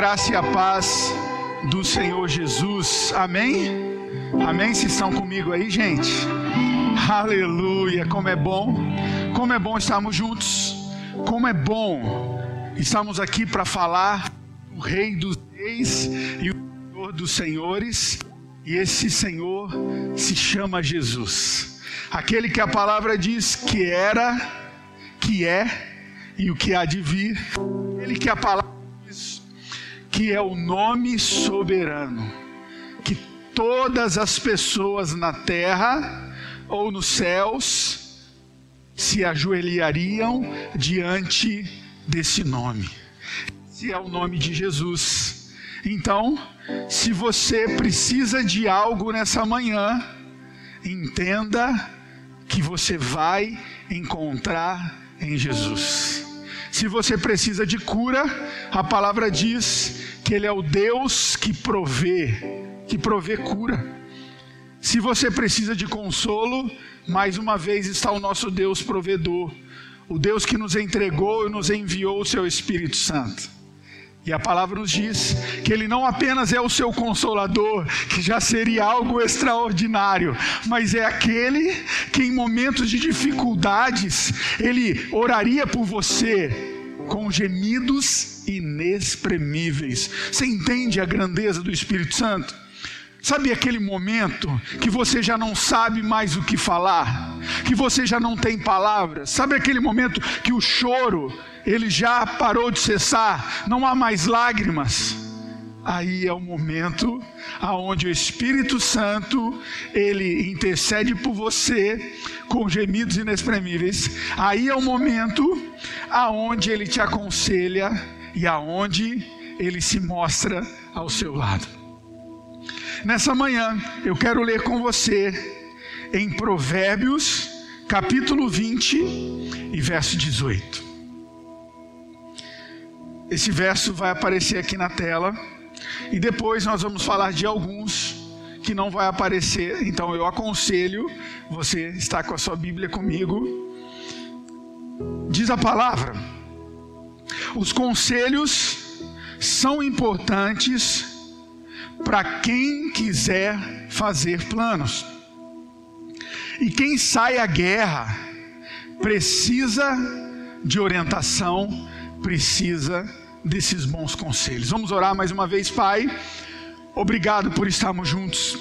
graça e a paz do Senhor Jesus. Amém? Amém? Vocês estão comigo aí, gente? Aleluia! Como é bom, como é bom estarmos juntos, como é bom estamos aqui para falar do Rei dos Reis e o Senhor dos Senhores, e esse Senhor se chama Jesus, aquele que a palavra diz que era, que é e o que há de vir, ele que a palavra que é o nome soberano, que todas as pessoas na terra ou nos céus se ajoelhariam diante desse nome. Esse é o nome de Jesus. Então, se você precisa de algo nessa manhã, entenda que você vai encontrar em Jesus. Se você precisa de cura, a palavra diz que Ele é o Deus que provê, que provê cura. Se você precisa de consolo, mais uma vez está o nosso Deus provedor, o Deus que nos entregou e nos enviou o seu Espírito Santo. E a palavra nos diz que Ele não apenas é o seu consolador, que já seria algo extraordinário, mas é aquele que em momentos de dificuldades, Ele oraria por você com gemidos inexprimíveis. Você entende a grandeza do Espírito Santo? Sabe aquele momento que você já não sabe mais o que falar, que você já não tem palavras? Sabe aquele momento que o choro ele já parou de cessar, não há mais lágrimas? Aí é o momento aonde o Espírito Santo ele intercede por você com gemidos inexprimíveis. Aí é o momento aonde ele te aconselha e aonde ele se mostra ao seu lado. Nessa manhã, eu quero ler com você em Provérbios, capítulo 20 e verso 18. Esse verso vai aparecer aqui na tela e depois nós vamos falar de alguns que não vai aparecer, então eu aconselho você estar com a sua Bíblia comigo. Diz a palavra: Os conselhos são importantes para quem quiser fazer planos. E quem sai à guerra precisa de orientação, precisa desses bons conselhos. Vamos orar mais uma vez, Pai. Obrigado por estarmos juntos.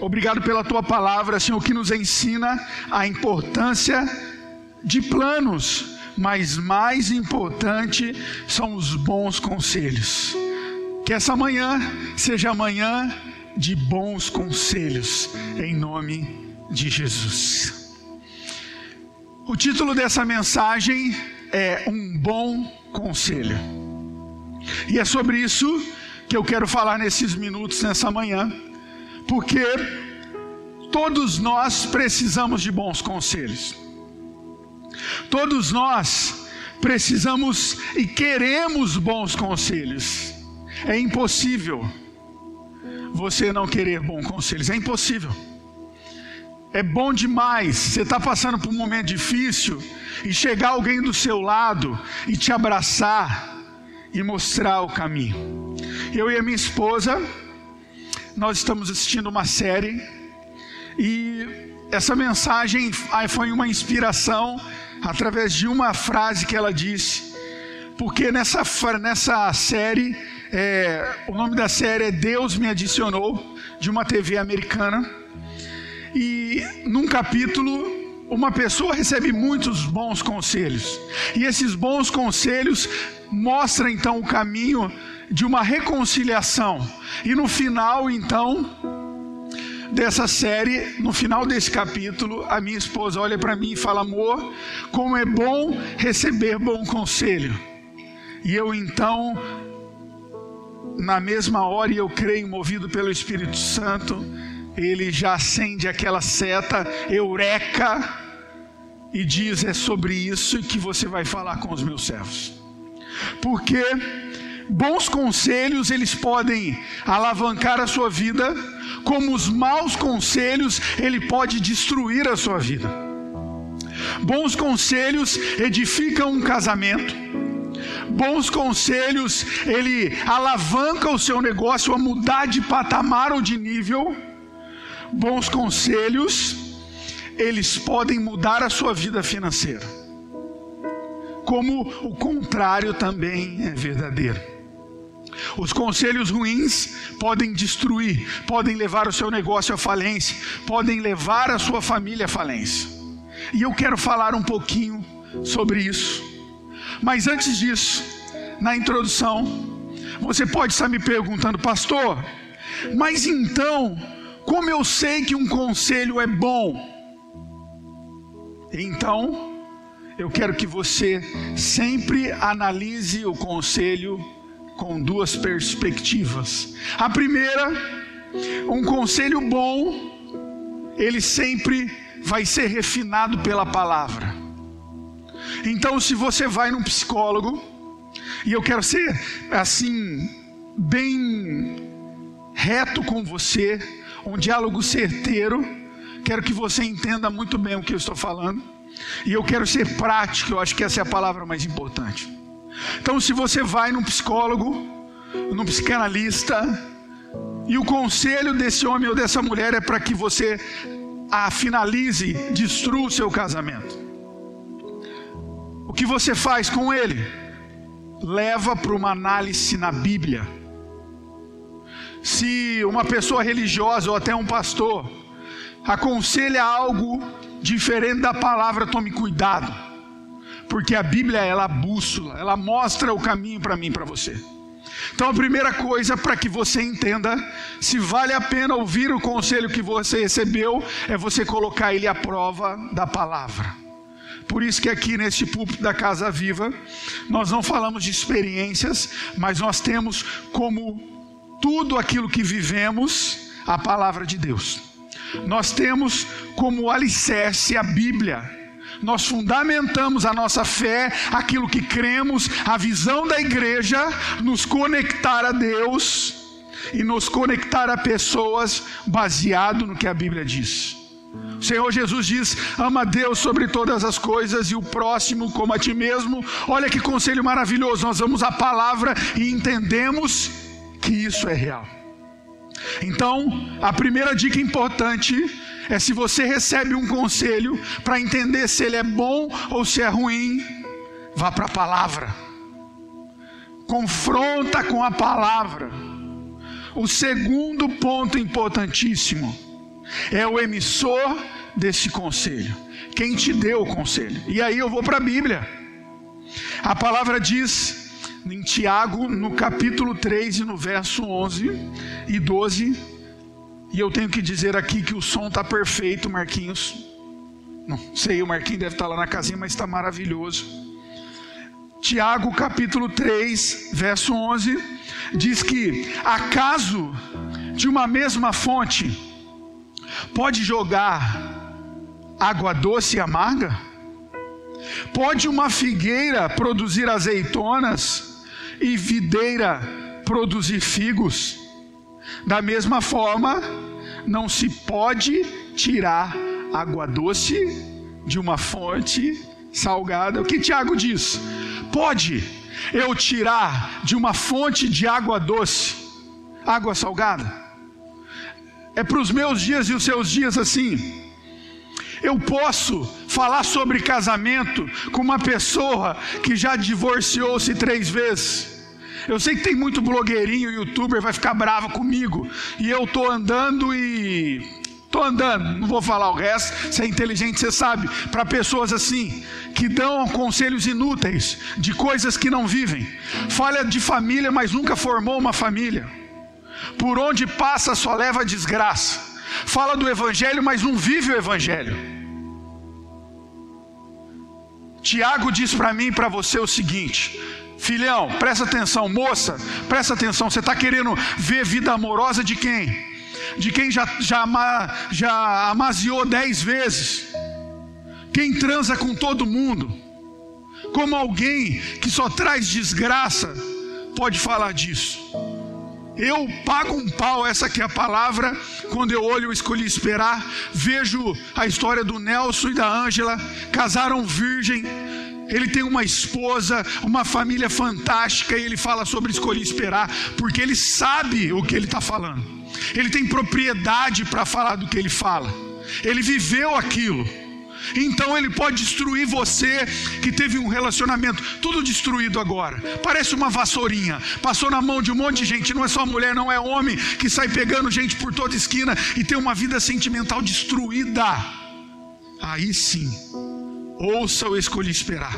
Obrigado pela tua palavra, Senhor, que nos ensina a importância de planos, mas mais importante são os bons conselhos. Que essa manhã seja manhã de bons conselhos, em nome de Jesus. O título dessa mensagem é Um Bom Conselho. E é sobre isso que eu quero falar nesses minutos, nessa manhã, porque todos nós precisamos de bons conselhos. Todos nós precisamos e queremos bons conselhos. É impossível você não querer bons conselhos, é impossível. É bom demais. Você está passando por um momento difícil e chegar alguém do seu lado e te abraçar e mostrar o caminho. Eu e a minha esposa, nós estamos assistindo uma série e essa mensagem foi uma inspiração através de uma frase que ela disse, porque nessa, nessa série é, o nome da série é Deus Me Adicionou, de uma TV americana. E num capítulo, uma pessoa recebe muitos bons conselhos. E esses bons conselhos mostram então o caminho de uma reconciliação. E no final, então, dessa série, no final desse capítulo, a minha esposa olha para mim e fala: Amor, como é bom receber bom conselho. E eu então na mesma hora, e eu creio, movido pelo Espírito Santo, ele já acende aquela seta, eureka, e diz: É sobre isso que você vai falar com os meus servos. Porque bons conselhos, eles podem alavancar a sua vida, como os maus conselhos, ele pode destruir a sua vida. Bons conselhos edificam um casamento Bons conselhos, ele alavanca o seu negócio a mudar de patamar ou de nível. Bons conselhos, eles podem mudar a sua vida financeira. Como o contrário também é verdadeiro. Os conselhos ruins podem destruir, podem levar o seu negócio à falência, podem levar a sua família à falência. E eu quero falar um pouquinho sobre isso. Mas antes disso, na introdução, você pode estar me perguntando, pastor, mas então, como eu sei que um conselho é bom? Então, eu quero que você sempre analise o conselho com duas perspectivas. A primeira, um conselho bom, ele sempre vai ser refinado pela palavra. Então, se você vai num psicólogo, e eu quero ser assim, bem reto com você, um diálogo certeiro, quero que você entenda muito bem o que eu estou falando, e eu quero ser prático, eu acho que essa é a palavra mais importante. Então, se você vai num psicólogo, num psicanalista, e o conselho desse homem ou dessa mulher é para que você a finalize, destrua o seu casamento. O que você faz com ele? Leva para uma análise na Bíblia. Se uma pessoa religiosa ou até um pastor aconselha algo diferente da palavra, tome cuidado porque a Bíblia ela bússola, ela mostra o caminho para mim, para você. Então a primeira coisa para que você entenda se vale a pena ouvir o conselho que você recebeu é você colocar ele à prova da palavra. Por isso que aqui neste púlpito da Casa Viva nós não falamos de experiências, mas nós temos como tudo aquilo que vivemos a palavra de Deus. Nós temos como alicerce a Bíblia nós fundamentamos a nossa fé, aquilo que cremos, a visão da igreja, nos conectar a Deus e nos conectar a pessoas baseado no que a Bíblia diz. O Senhor Jesus diz: ama Deus sobre todas as coisas e o próximo como a ti mesmo. Olha que conselho maravilhoso. Nós vamos à palavra e entendemos que isso é real. Então, a primeira dica importante é se você recebe um conselho para entender se ele é bom ou se é ruim, vá para a palavra. Confronta com a palavra. O segundo ponto importantíssimo é o emissor desse conselho. Quem te deu o conselho? E aí eu vou para a Bíblia. A palavra diz em Tiago, no capítulo 3 e no verso 11 e 12, e eu tenho que dizer aqui que o som está perfeito, Marquinhos. Não sei, o Marquinhos deve estar tá lá na casinha, mas está maravilhoso. Tiago capítulo 3, verso 11, diz que acaso de uma mesma fonte pode jogar água doce e amarga? Pode uma figueira produzir azeitonas e videira produzir figos? Da mesma forma, não se pode tirar água doce de uma fonte salgada. O que Tiago diz? Pode eu tirar de uma fonte de água doce água salgada? É para os meus dias e os seus dias assim. Eu posso falar sobre casamento com uma pessoa que já divorciou-se três vezes eu sei que tem muito blogueirinho, youtuber, vai ficar bravo comigo. E eu tô andando e. Tô andando, não vou falar o resto. Você é inteligente, você sabe. Para pessoas assim, que dão conselhos inúteis de coisas que não vivem. Falha de família, mas nunca formou uma família. Por onde passa só leva desgraça. Fala do evangelho, mas não vive o evangelho. Tiago diz para mim e para você o seguinte: Filhão, presta atenção, moça, presta atenção. Você está querendo ver vida amorosa de quem? De quem já, já, já amaziou dez vezes? Quem transa com todo mundo? Como alguém que só traz desgraça pode falar disso? Eu pago um pau, essa aqui é a palavra. Quando eu olho, eu escolhi esperar. Vejo a história do Nelson e da Ângela, casaram virgem, Ele tem uma esposa, uma família fantástica, e ele fala sobre escolher esperar, porque ele sabe o que ele está falando. Ele tem propriedade para falar do que ele fala. Ele viveu aquilo. Então ele pode destruir você que teve um relacionamento tudo destruído agora. Parece uma vassourinha. Passou na mão de um monte de gente, não é só mulher, não é homem que sai pegando gente por toda esquina e tem uma vida sentimental destruída. Aí sim, ouça o escolhi esperar.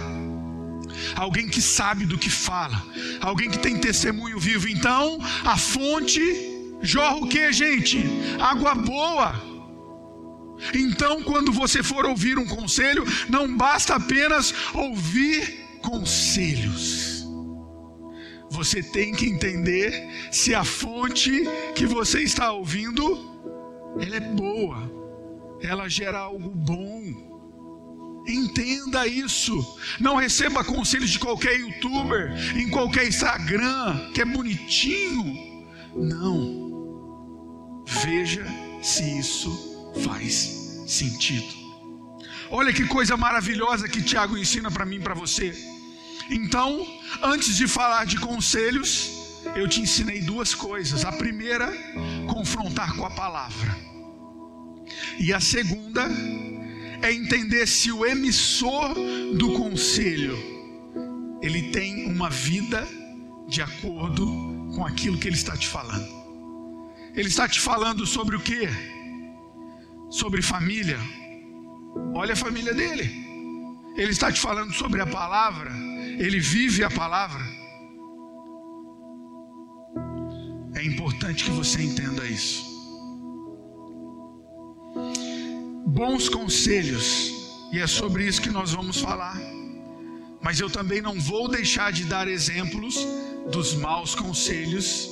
Alguém que sabe do que fala, alguém que tem testemunho vivo. Então, a fonte jorra o que, gente? Água boa. Então, quando você for ouvir um conselho, não basta apenas ouvir conselhos. Você tem que entender se a fonte que você está ouvindo, ela é boa. Ela gera algo bom. Entenda isso. Não receba conselhos de qualquer youtuber, em qualquer Instagram, que é bonitinho. Não. Veja se isso faz sentido. Olha que coisa maravilhosa que Tiago ensina para mim e para você. Então, antes de falar de conselhos, eu te ensinei duas coisas. A primeira, confrontar com a palavra. E a segunda é entender se o emissor do conselho ele tem uma vida de acordo com aquilo que ele está te falando. Ele está te falando sobre o que? Sobre família, olha a família dele. Ele está te falando sobre a palavra, ele vive a palavra. É importante que você entenda isso. Bons conselhos, e é sobre isso que nós vamos falar. Mas eu também não vou deixar de dar exemplos dos maus conselhos,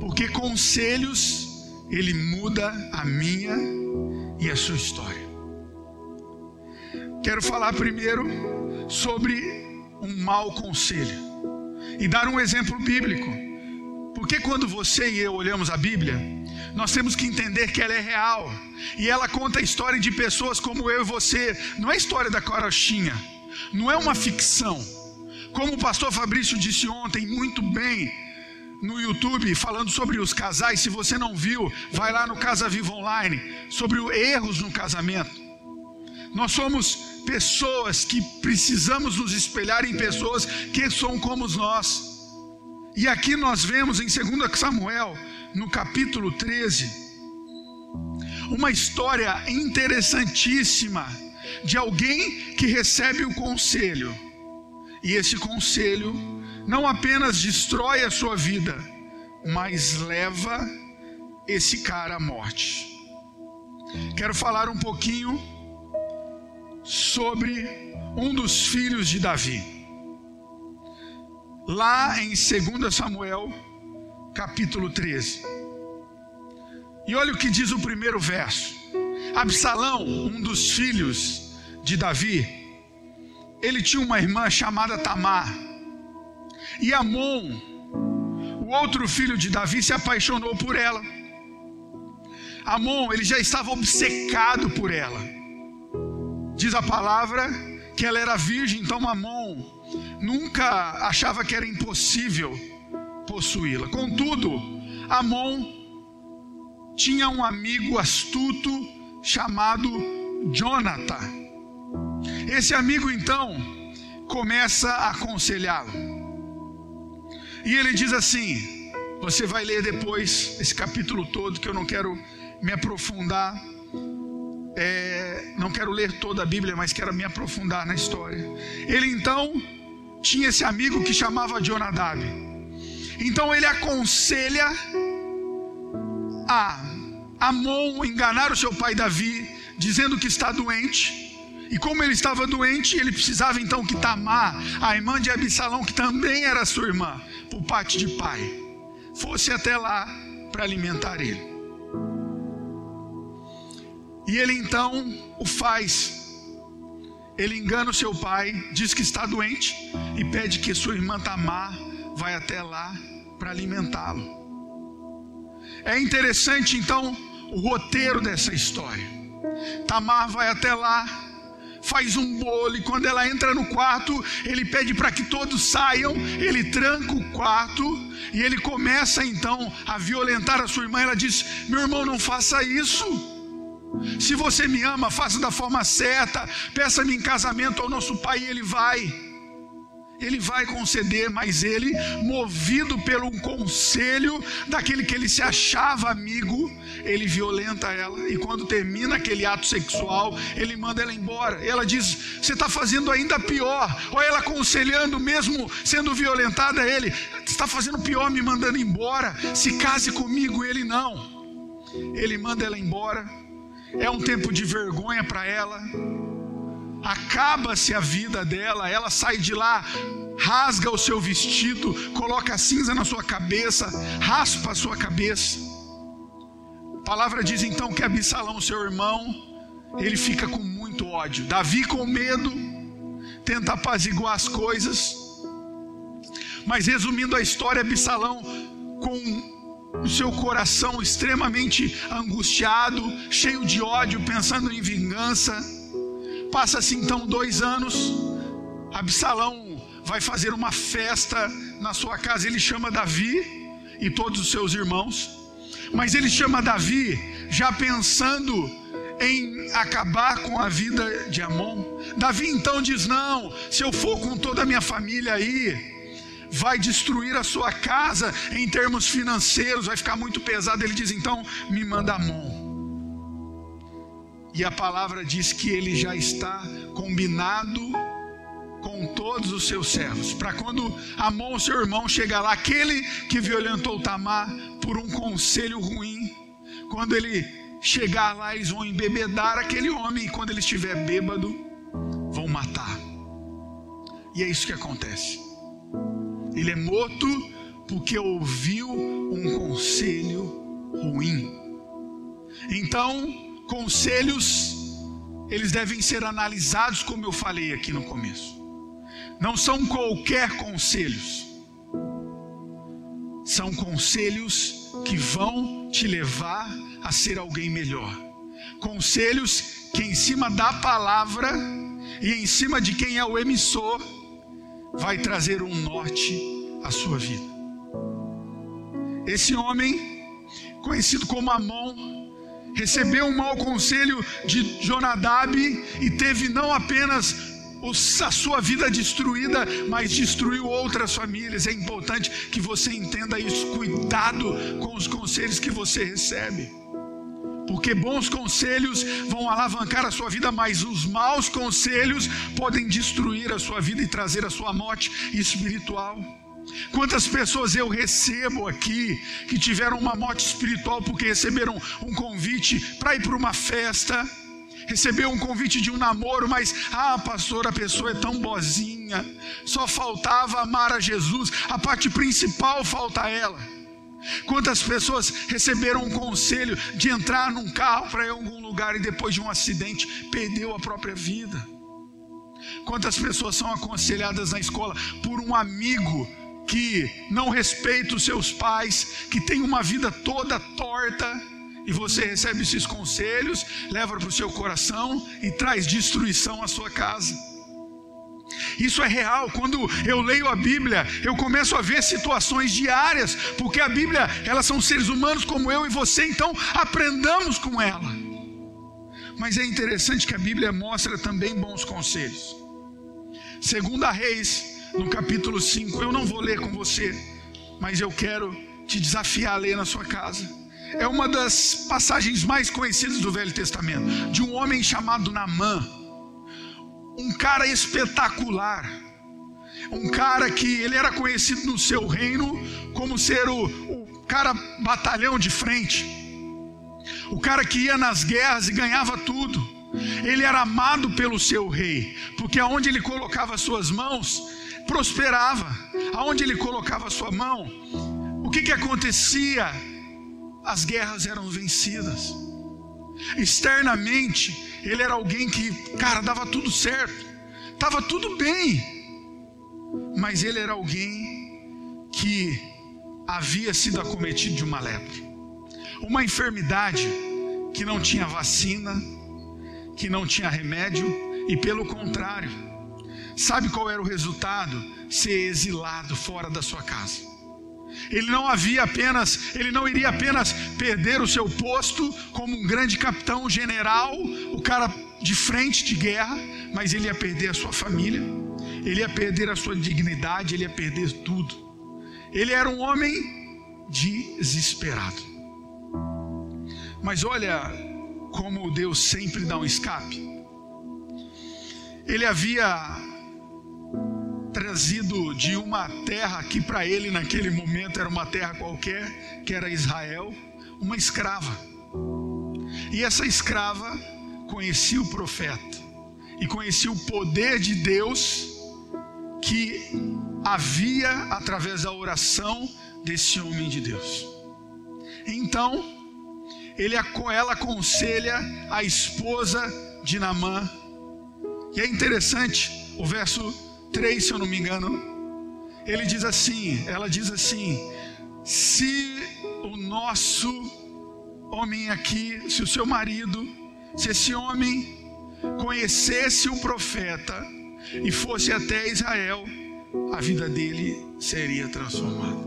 porque conselhos ele muda a minha e a sua história. Quero falar primeiro sobre um mau conselho e dar um exemplo bíblico. Porque quando você e eu olhamos a Bíblia, nós temos que entender que ela é real e ela conta a história de pessoas como eu e você. Não é história da carochinha, não é uma ficção. Como o pastor Fabrício disse ontem muito bem, no YouTube falando sobre os casais. Se você não viu, vai lá no Casa Viva Online sobre erros no casamento. Nós somos pessoas que precisamos nos espelhar em pessoas que são como nós. E aqui nós vemos em 2 Samuel, no capítulo 13, uma história interessantíssima de alguém que recebe o conselho. E esse conselho não apenas destrói a sua vida, mas leva esse cara à morte. Quero falar um pouquinho sobre um dos filhos de Davi. Lá em 2 Samuel, capítulo 13. E olha o que diz o primeiro verso. Absalão, um dos filhos de Davi, ele tinha uma irmã chamada Tamar. E Amon, o outro filho de Davi, se apaixonou por ela. Amon, ele já estava obcecado por ela. Diz a palavra que ela era virgem, então Amon nunca achava que era impossível possuí-la. Contudo, Amon tinha um amigo astuto chamado Jonathan. Esse amigo então começa a aconselhá-lo. E ele diz assim: você vai ler depois esse capítulo todo, que eu não quero me aprofundar. É, não quero ler toda a Bíblia, mas quero me aprofundar na história. Ele então tinha esse amigo que chamava Jonadab. Então ele aconselha a Amon enganar o seu pai Davi, dizendo que está doente. E como ele estava doente, ele precisava então que Tamar, a irmã de Absalão, que também era sua irmã, por parte de pai, fosse até lá para alimentar ele. E ele então o faz. Ele engana o seu pai, diz que está doente e pede que sua irmã Tamar vai até lá para alimentá-lo. É interessante então o roteiro dessa história. Tamar vai até lá, faz um bolo, e quando ela entra no quarto, ele pede para que todos saiam, ele tranca o quarto, e ele começa então a violentar a sua irmã. Ela diz: Meu irmão, não faça isso. Se você me ama, faça da forma certa, peça-me em casamento ao nosso pai, e ele vai ele vai conceder, mas ele, movido pelo conselho daquele que ele se achava amigo, ele violenta ela. E quando termina aquele ato sexual, ele manda ela embora. Ela diz: Você está fazendo ainda pior. Ou ela aconselhando, mesmo sendo violentada, ele: Você está fazendo pior me mandando embora. Se case comigo, ele não. Ele manda ela embora. É um tempo de vergonha para ela acaba-se a vida dela, ela sai de lá, rasga o seu vestido, coloca cinza na sua cabeça, raspa a sua cabeça. A palavra diz então que Absalão, seu irmão, ele fica com muito ódio. Davi, com medo, tenta apaziguar as coisas. Mas resumindo a história, Absalão, com o seu coração extremamente angustiado, cheio de ódio, pensando em vingança, Passa-se então dois anos, Absalão vai fazer uma festa na sua casa. Ele chama Davi e todos os seus irmãos, mas ele chama Davi já pensando em acabar com a vida de Amon. Davi então diz: Não, se eu for com toda a minha família aí, vai destruir a sua casa em termos financeiros, vai ficar muito pesado. Ele diz: Então me manda Amon. E a palavra diz que ele já está combinado com todos os seus servos. Para quando Amon, seu irmão, chegar lá, aquele que violentou Tamar por um conselho ruim, quando ele chegar lá, eles vão embebedar aquele homem, e quando ele estiver bêbado, vão matar. E é isso que acontece. Ele é morto porque ouviu um conselho ruim. Então, Conselhos, eles devem ser analisados, como eu falei aqui no começo. Não são qualquer conselhos. São conselhos que vão te levar a ser alguém melhor. Conselhos que, em cima da palavra e em cima de quem é o emissor, vai trazer um norte à sua vida. Esse homem, conhecido como Amon, recebeu um mau conselho de Jonadab e teve não apenas a sua vida destruída, mas destruiu outras famílias. É importante que você entenda isso. Cuidado com os conselhos que você recebe. Porque bons conselhos vão alavancar a sua vida, mas os maus conselhos podem destruir a sua vida e trazer a sua morte espiritual. Quantas pessoas eu recebo aqui que tiveram uma morte espiritual porque receberam um convite para ir para uma festa, recebeu um convite de um namoro, mas ah, pastor, a pessoa é tão boazinha, só faltava amar a Jesus, a parte principal falta a ela. Quantas pessoas receberam um conselho de entrar num carro para ir a algum lugar e depois de um acidente perdeu a própria vida? Quantas pessoas são aconselhadas na escola por um amigo que não respeita os seus pais, que tem uma vida toda torta, e você recebe esses conselhos, leva para o seu coração e traz destruição à sua casa. Isso é real. Quando eu leio a Bíblia, eu começo a ver situações diárias, porque a Bíblia, elas são seres humanos como eu e você, então aprendamos com ela. Mas é interessante que a Bíblia mostra também bons conselhos. Segunda Reis no capítulo 5. Eu não vou ler com você, mas eu quero te desafiar a ler na sua casa. É uma das passagens mais conhecidas do Velho Testamento, de um homem chamado Namã, um cara espetacular, um cara que ele era conhecido no seu reino como ser o, o cara batalhão de frente, o cara que ia nas guerras e ganhava tudo. Ele era amado pelo seu rei, porque aonde ele colocava suas mãos, prosperava. Aonde ele colocava sua mão, o que, que acontecia? As guerras eram vencidas. Externamente, ele era alguém que, cara, dava tudo certo, estava tudo bem, mas ele era alguém que havia sido acometido de uma lepra, uma enfermidade que não tinha vacina, que não tinha remédio, E pelo contrário, sabe qual era o resultado? Ser exilado fora da sua casa. Ele não havia apenas, ele não iria apenas perder o seu posto como um grande capitão general, o cara de frente de guerra, mas ele ia perder a sua família, ele ia perder a sua dignidade, ele ia perder tudo. Ele era um homem desesperado. Mas olha como Deus sempre dá um escape. Ele havia trazido de uma terra que para ele naquele momento era uma terra qualquer, que era Israel, uma escrava. E essa escrava conhecia o profeta e conhecia o poder de Deus que havia através da oração desse homem de Deus. Então, ele, ela aconselha a esposa de Namã. E é interessante, o verso 3, se eu não me engano, ele diz assim, ela diz assim: se o nosso homem aqui, se o seu marido, se esse homem conhecesse o profeta e fosse até Israel, a vida dele seria transformada.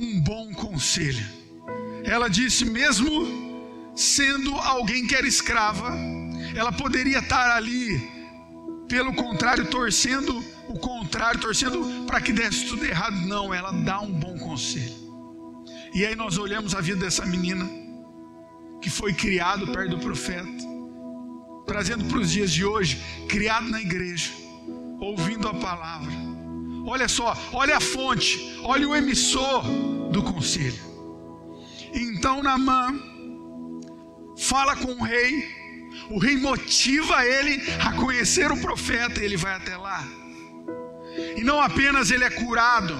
Um bom conselho. Ela disse, mesmo sendo alguém que era escrava, ela poderia estar ali, pelo contrário, torcendo o contrário, torcendo para que desse tudo errado. Não, ela dá um bom conselho. E aí nós olhamos a vida dessa menina que foi criado perto do profeta, trazendo para os dias de hoje, criado na igreja, ouvindo a palavra. Olha só, olha a fonte, olha o emissor do conselho. Então Namã fala com o rei, o rei motiva ele a conhecer o profeta, e ele vai até lá. E não apenas ele é curado,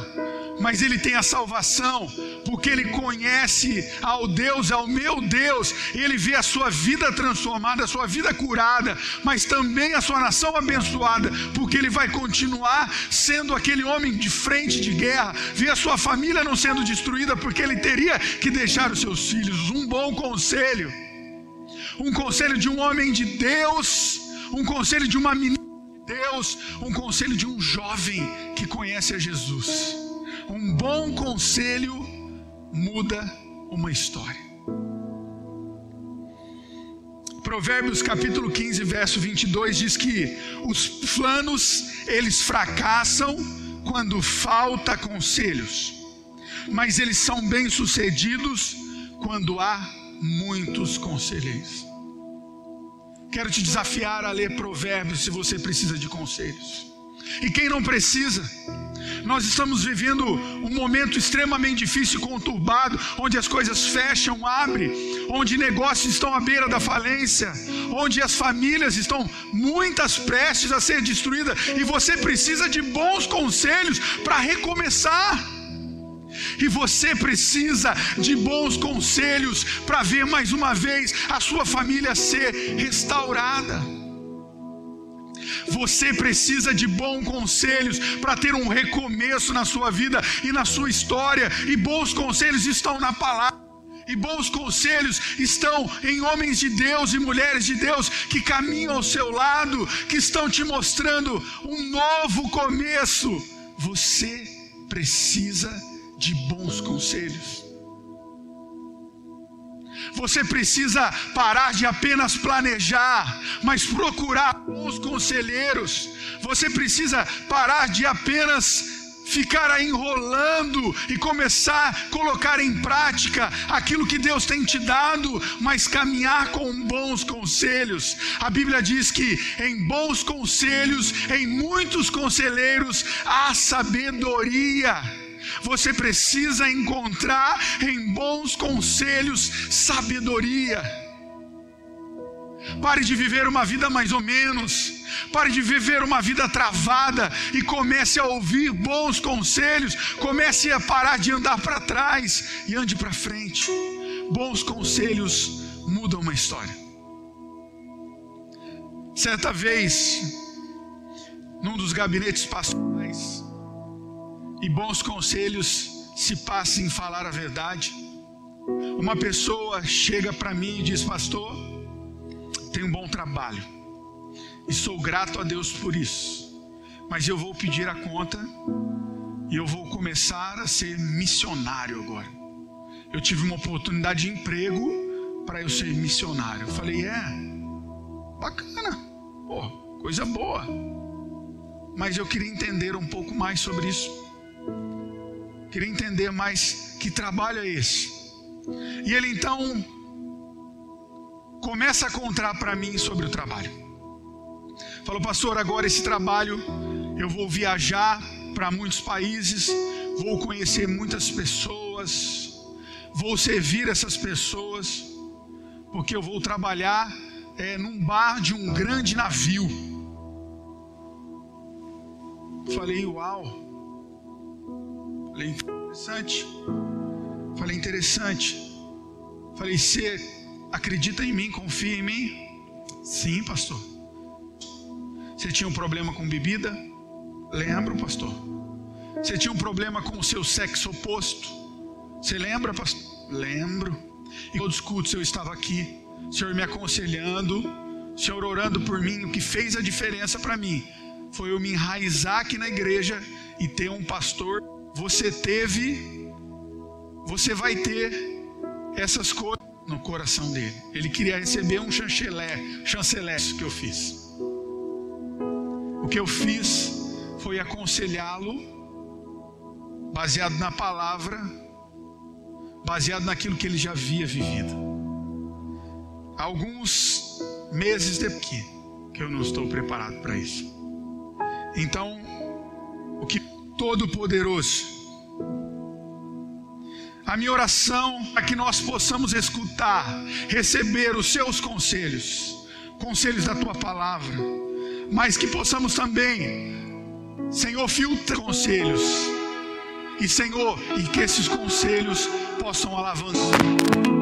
mas ele tem a salvação, porque ele conhece ao Deus, ao meu Deus, e ele vê a sua vida transformada, a sua vida curada, mas também a sua nação abençoada, porque ele vai continuar sendo aquele homem de frente de guerra, vê a sua família não sendo destruída, porque ele teria que deixar os seus filhos. Um bom conselho, um conselho de um homem de Deus, um conselho de uma menina de Deus, um conselho de um jovem que conhece a Jesus. Um bom conselho muda uma história. Provérbios capítulo 15, verso 22 diz que os planos eles fracassam quando falta conselhos, mas eles são bem-sucedidos quando há muitos conselheiros. Quero te desafiar a ler Provérbios se você precisa de conselhos. E quem não precisa, nós estamos vivendo um momento extremamente difícil e conturbado, onde as coisas fecham, abrem, onde negócios estão à beira da falência, onde as famílias estão muitas prestes a ser destruídas, e você precisa de bons conselhos para recomeçar. E você precisa de bons conselhos para ver mais uma vez a sua família ser restaurada. Você precisa de bons conselhos para ter um recomeço na sua vida e na sua história, e bons conselhos estão na palavra. E bons conselhos estão em homens de Deus e mulheres de Deus que caminham ao seu lado, que estão te mostrando um novo começo. Você precisa de bons conselhos. Você precisa parar de apenas planejar, mas procurar bons conselheiros. Você precisa parar de apenas ficar enrolando e começar a colocar em prática aquilo que Deus tem te dado, mas caminhar com bons conselhos. A Bíblia diz que em bons conselhos, em muitos conselheiros, há sabedoria. Você precisa encontrar em bons conselhos sabedoria. Pare de viver uma vida mais ou menos. Pare de viver uma vida travada e comece a ouvir bons conselhos. Comece a parar de andar para trás e ande para frente. Bons conselhos mudam uma história. Certa vez, num dos gabinetes pastorais, e bons conselhos se passem em falar a verdade. Uma pessoa chega para mim e diz: Pastor, tem um bom trabalho. e sou grato a Deus por isso. Mas eu vou pedir a conta e eu vou começar a ser missionário agora. Eu tive uma oportunidade de emprego para eu ser missionário. Eu falei, é, bacana, pô, coisa boa. Mas eu queria entender um pouco mais sobre isso. Queria entender mais que trabalho é esse. E ele então começa a contar para mim sobre o trabalho. Falou, pastor, agora esse trabalho eu vou viajar para muitos países, vou conhecer muitas pessoas, vou servir essas pessoas, porque eu vou trabalhar é, num bar de um grande navio. Falei, uau. Falei, interessante. Falei, interessante. Falei, você acredita em mim, confia em mim? Sim, pastor. Você tinha um problema com bebida? Lembro, pastor. Você tinha um problema com o seu sexo oposto? Você lembra, pastor? Lembro. Em todos os cultos eu estava aqui, o Senhor me aconselhando, o Senhor orando por mim. O que fez a diferença para mim foi eu me enraizar aqui na igreja e ter um pastor. Você teve, você vai ter essas coisas no coração dele. Ele queria receber um chanceler, chanceler que eu fiz. O que eu fiz foi aconselhá-lo, baseado na palavra, baseado naquilo que ele já havia vivido. Alguns meses depois que eu não estou preparado para isso. Então, o que Todo-Poderoso, a minha oração é que nós possamos escutar, receber os seus conselhos, conselhos da tua palavra, mas que possamos também Senhor, filtra conselhos. E Senhor, e que esses conselhos possam alavancar.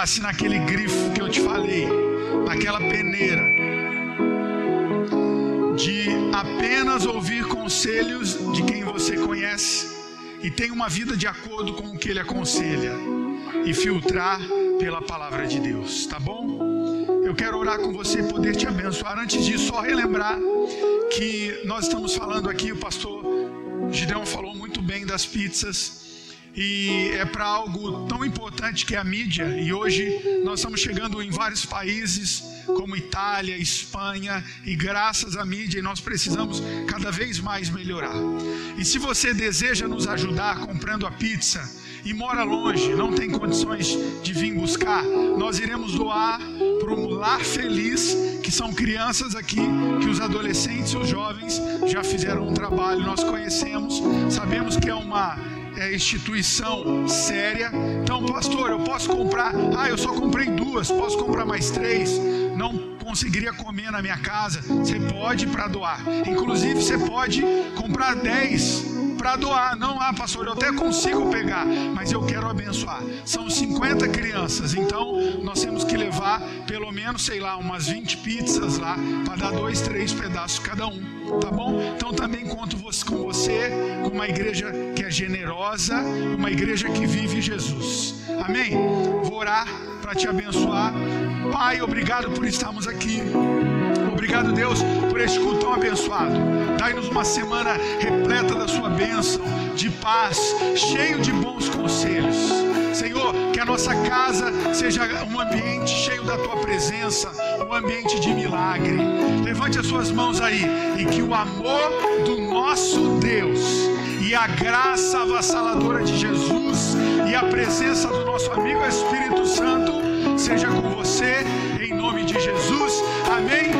Passe naquele grifo que eu te falei, naquela peneira, de apenas ouvir conselhos de quem você conhece e tem uma vida de acordo com o que ele aconselha e filtrar pela palavra de Deus, tá bom? Eu quero orar com você, poder te abençoar. Antes disso, só relembrar que nós estamos falando aqui, o pastor Gideon falou muito bem das pizzas e é para algo tão importante que é a mídia. E hoje nós estamos chegando em vários países, como Itália, Espanha, e graças à mídia nós precisamos cada vez mais melhorar. E se você deseja nos ajudar comprando a pizza e mora longe, não tem condições de vir buscar, nós iremos doar para um lar feliz, que são crianças aqui, que os adolescentes e os jovens já fizeram um trabalho, nós conhecemos, sabemos que é uma é, instituição séria. Então, pastor, eu posso comprar. Ah, eu só comprei duas, posso comprar mais três. Não conseguiria comer na minha casa. Você pode para doar. Inclusive, você pode comprar dez para doar. Não, ah, pastor, eu até consigo pegar, mas eu quero abençoar. São 50 crianças, então nós temos que levar pelo menos, sei lá, umas 20 pizzas lá, para dar dois, três pedaços cada um, tá bom? Então também conto com você, com uma igreja que é generosa, uma igreja que vive Jesus. Amém? Vou orar para te abençoar. Pai, obrigado por estarmos aqui. Obrigado, Deus, por este culto tão abençoado. Dai-nos uma semana repleta da sua bênção, de paz, cheio de bons conselhos. Senhor, que a nossa casa seja um ambiente cheio da tua presença, um ambiente de milagre. Levante as suas mãos aí e que o amor do nosso Deus e a graça avassaladora de Jesus e a presença do nosso amigo Espírito Santo seja com você, em nome de Jesus. Amém.